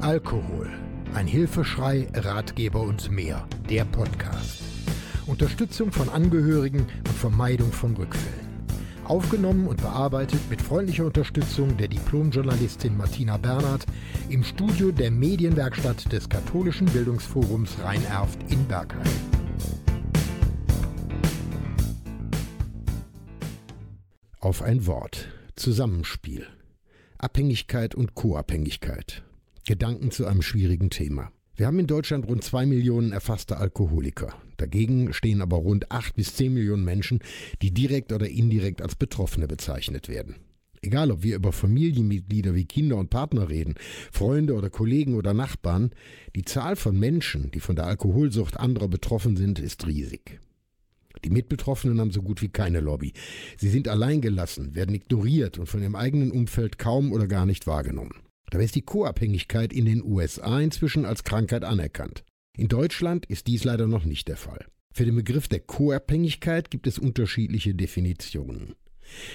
Alkohol. Ein Hilfeschrei, Ratgeber und mehr. Der Podcast. Unterstützung von Angehörigen und Vermeidung von Rückfällen. Aufgenommen und bearbeitet mit freundlicher Unterstützung der Diplomjournalistin Martina Bernhard im Studio der Medienwerkstatt des Katholischen Bildungsforums Rhein-Erft in Bergheim. Auf ein Wort. Zusammenspiel. Abhängigkeit und Co-Abhängigkeit. Gedanken zu einem schwierigen Thema. Wir haben in Deutschland rund zwei Millionen erfasste Alkoholiker. Dagegen stehen aber rund acht bis zehn Millionen Menschen, die direkt oder indirekt als Betroffene bezeichnet werden. Egal, ob wir über Familienmitglieder wie Kinder und Partner reden, Freunde oder Kollegen oder Nachbarn, die Zahl von Menschen, die von der Alkoholsucht anderer betroffen sind, ist riesig. Die Mitbetroffenen haben so gut wie keine Lobby. Sie sind alleingelassen, werden ignoriert und von ihrem eigenen Umfeld kaum oder gar nicht wahrgenommen. Dabei ist die Co-Abhängigkeit in den USA inzwischen als Krankheit anerkannt. In Deutschland ist dies leider noch nicht der Fall. Für den Begriff der Co-Abhängigkeit gibt es unterschiedliche Definitionen.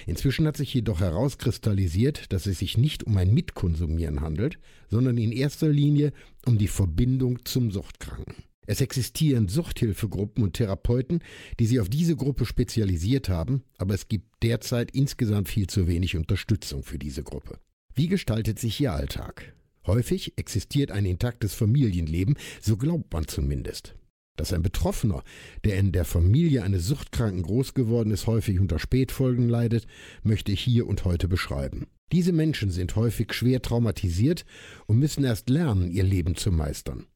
Inzwischen hat sich jedoch herauskristallisiert, dass es sich nicht um ein Mitkonsumieren handelt, sondern in erster Linie um die Verbindung zum Suchtkranken. Es existieren Suchthilfegruppen und Therapeuten, die sich auf diese Gruppe spezialisiert haben, aber es gibt derzeit insgesamt viel zu wenig Unterstützung für diese Gruppe. Wie gestaltet sich ihr Alltag? Häufig existiert ein intaktes Familienleben, so glaubt man zumindest. Dass ein Betroffener, der in der Familie eines Suchtkranken groß geworden ist, häufig unter Spätfolgen leidet, möchte ich hier und heute beschreiben. Diese Menschen sind häufig schwer traumatisiert und müssen erst lernen, ihr Leben zu meistern.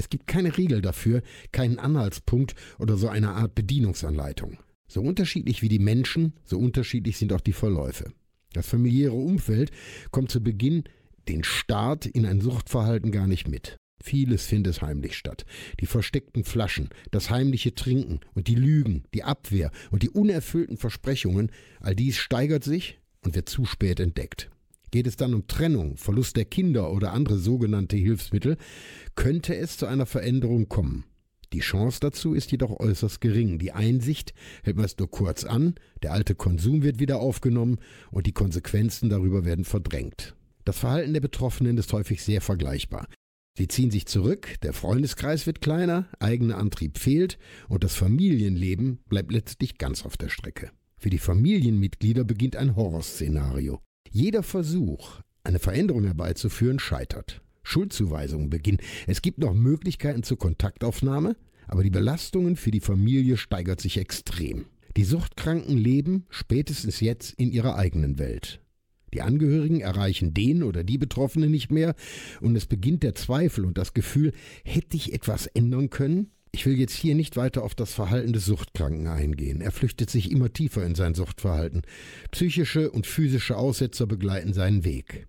Es gibt keine Regel dafür, keinen Anhaltspunkt oder so eine Art Bedienungsanleitung. So unterschiedlich wie die Menschen, so unterschiedlich sind auch die Verläufe. Das familiäre Umfeld kommt zu Beginn den Start in ein Suchtverhalten gar nicht mit. Vieles findet heimlich statt. Die versteckten Flaschen, das heimliche Trinken und die Lügen, die Abwehr und die unerfüllten Versprechungen, all dies steigert sich und wird zu spät entdeckt. Geht es dann um Trennung, Verlust der Kinder oder andere sogenannte Hilfsmittel, könnte es zu einer Veränderung kommen. Die Chance dazu ist jedoch äußerst gering. Die Einsicht hält meist nur kurz an, der alte Konsum wird wieder aufgenommen und die Konsequenzen darüber werden verdrängt. Das Verhalten der Betroffenen ist häufig sehr vergleichbar. Sie ziehen sich zurück, der Freundeskreis wird kleiner, eigener Antrieb fehlt und das Familienleben bleibt letztlich ganz auf der Strecke. Für die Familienmitglieder beginnt ein Horrorszenario. Jeder Versuch, eine Veränderung herbeizuführen, scheitert. Schuldzuweisungen beginnen. Es gibt noch Möglichkeiten zur Kontaktaufnahme, aber die Belastungen für die Familie steigert sich extrem. Die Suchtkranken leben spätestens jetzt in ihrer eigenen Welt. Die Angehörigen erreichen den oder die Betroffenen nicht mehr und es beginnt der Zweifel und das Gefühl, hätte ich etwas ändern können? Ich will jetzt hier nicht weiter auf das Verhalten des Suchtkranken eingehen. Er flüchtet sich immer tiefer in sein Suchtverhalten. Psychische und physische Aussetzer begleiten seinen Weg.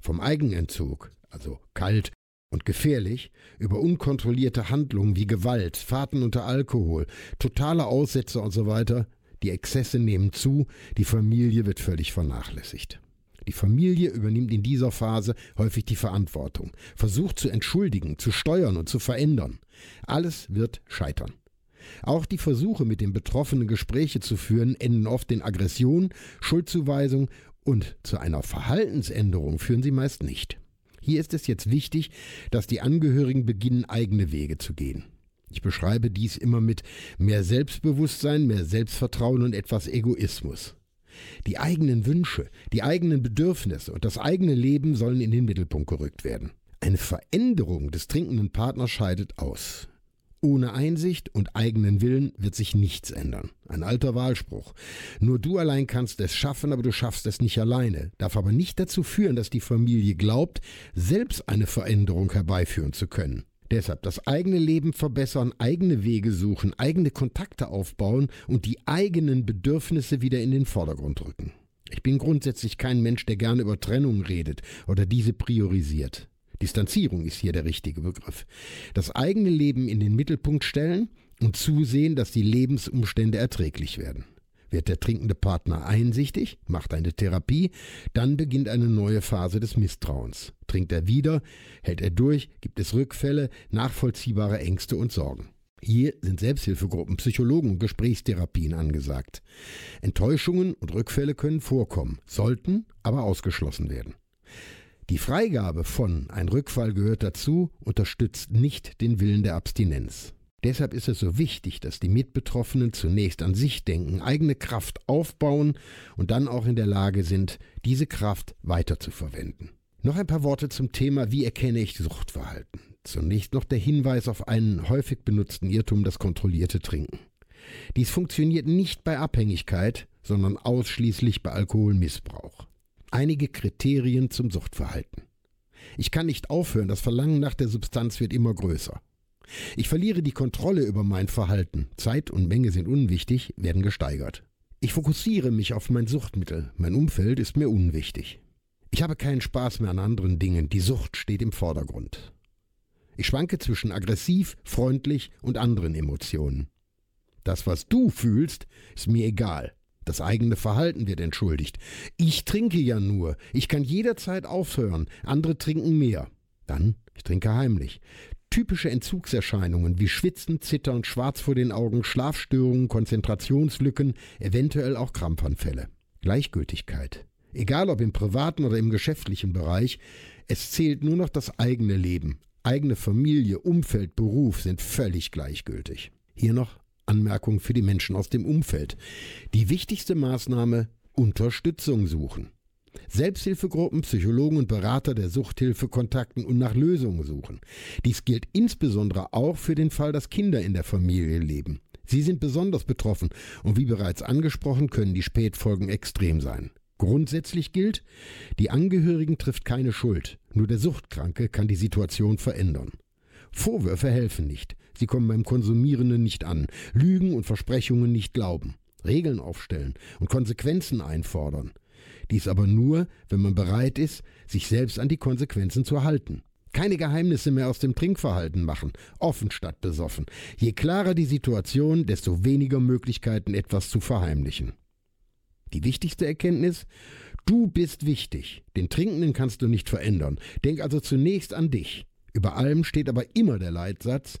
Vom Eigenentzug, also kalt und gefährlich, über unkontrollierte Handlungen wie Gewalt, Fahrten unter Alkohol, totale Aussätze und so weiter, die Exzesse nehmen zu, die Familie wird völlig vernachlässigt. Die Familie übernimmt in dieser Phase häufig die Verantwortung, versucht zu entschuldigen, zu steuern und zu verändern. Alles wird scheitern. Auch die Versuche, mit den Betroffenen Gespräche zu führen, enden oft in Aggression, Schuldzuweisung und zu einer Verhaltensänderung führen sie meist nicht. Hier ist es jetzt wichtig, dass die Angehörigen beginnen, eigene Wege zu gehen. Ich beschreibe dies immer mit mehr Selbstbewusstsein, mehr Selbstvertrauen und etwas Egoismus. Die eigenen Wünsche, die eigenen Bedürfnisse und das eigene Leben sollen in den Mittelpunkt gerückt werden. Eine Veränderung des trinkenden Partners scheidet aus. Ohne Einsicht und eigenen Willen wird sich nichts ändern. Ein alter Wahlspruch. Nur du allein kannst es schaffen, aber du schaffst es nicht alleine. Darf aber nicht dazu führen, dass die Familie glaubt, selbst eine Veränderung herbeiführen zu können. Deshalb das eigene Leben verbessern, eigene Wege suchen, eigene Kontakte aufbauen und die eigenen Bedürfnisse wieder in den Vordergrund rücken. Ich bin grundsätzlich kein Mensch, der gerne über Trennung redet oder diese priorisiert. Distanzierung ist hier der richtige Begriff. Das eigene Leben in den Mittelpunkt stellen und zusehen, dass die Lebensumstände erträglich werden. Wird der trinkende Partner einsichtig, macht eine Therapie, dann beginnt eine neue Phase des Misstrauens. Trinkt er wieder, hält er durch, gibt es Rückfälle, nachvollziehbare Ängste und Sorgen. Hier sind Selbsthilfegruppen, Psychologen und Gesprächstherapien angesagt. Enttäuschungen und Rückfälle können vorkommen, sollten aber ausgeschlossen werden. Die Freigabe von ein Rückfall gehört dazu unterstützt nicht den Willen der Abstinenz. Deshalb ist es so wichtig, dass die Mitbetroffenen zunächst an sich denken, eigene Kraft aufbauen und dann auch in der Lage sind, diese Kraft weiterzuverwenden. Noch ein paar Worte zum Thema, wie erkenne ich Suchtverhalten. Zunächst noch der Hinweis auf einen häufig benutzten Irrtum, das kontrollierte Trinken. Dies funktioniert nicht bei Abhängigkeit, sondern ausschließlich bei Alkoholmissbrauch. Einige Kriterien zum Suchtverhalten. Ich kann nicht aufhören, das Verlangen nach der Substanz wird immer größer. Ich verliere die Kontrolle über mein Verhalten. Zeit und Menge sind unwichtig, werden gesteigert. Ich fokussiere mich auf mein Suchtmittel. Mein Umfeld ist mir unwichtig. Ich habe keinen Spaß mehr an anderen Dingen. Die Sucht steht im Vordergrund. Ich schwanke zwischen aggressiv, freundlich und anderen Emotionen. Das, was du fühlst, ist mir egal. Das eigene Verhalten wird entschuldigt. Ich trinke ja nur. Ich kann jederzeit aufhören. Andere trinken mehr. Dann, ich trinke heimlich. Typische Entzugserscheinungen wie Schwitzen, Zittern, Schwarz vor den Augen, Schlafstörungen, Konzentrationslücken, eventuell auch Krampfanfälle. Gleichgültigkeit. Egal ob im privaten oder im geschäftlichen Bereich, es zählt nur noch das eigene Leben. Eigene Familie, Umfeld, Beruf sind völlig gleichgültig. Hier noch Anmerkung für die Menschen aus dem Umfeld. Die wichtigste Maßnahme Unterstützung suchen. Selbsthilfegruppen, Psychologen und Berater der Suchthilfe kontakten und nach Lösungen suchen. Dies gilt insbesondere auch für den Fall, dass Kinder in der Familie leben. Sie sind besonders betroffen und wie bereits angesprochen können die Spätfolgen extrem sein. Grundsätzlich gilt, die Angehörigen trifft keine Schuld, nur der Suchtkranke kann die Situation verändern. Vorwürfe helfen nicht, sie kommen beim Konsumierenden nicht an, Lügen und Versprechungen nicht glauben, Regeln aufstellen und Konsequenzen einfordern. Dies aber nur, wenn man bereit ist, sich selbst an die Konsequenzen zu halten. Keine Geheimnisse mehr aus dem Trinkverhalten machen, offen statt besoffen. Je klarer die Situation, desto weniger Möglichkeiten, etwas zu verheimlichen. Die wichtigste Erkenntnis? Du bist wichtig. Den Trinkenden kannst du nicht verändern. Denk also zunächst an dich. Über allem steht aber immer der Leitsatz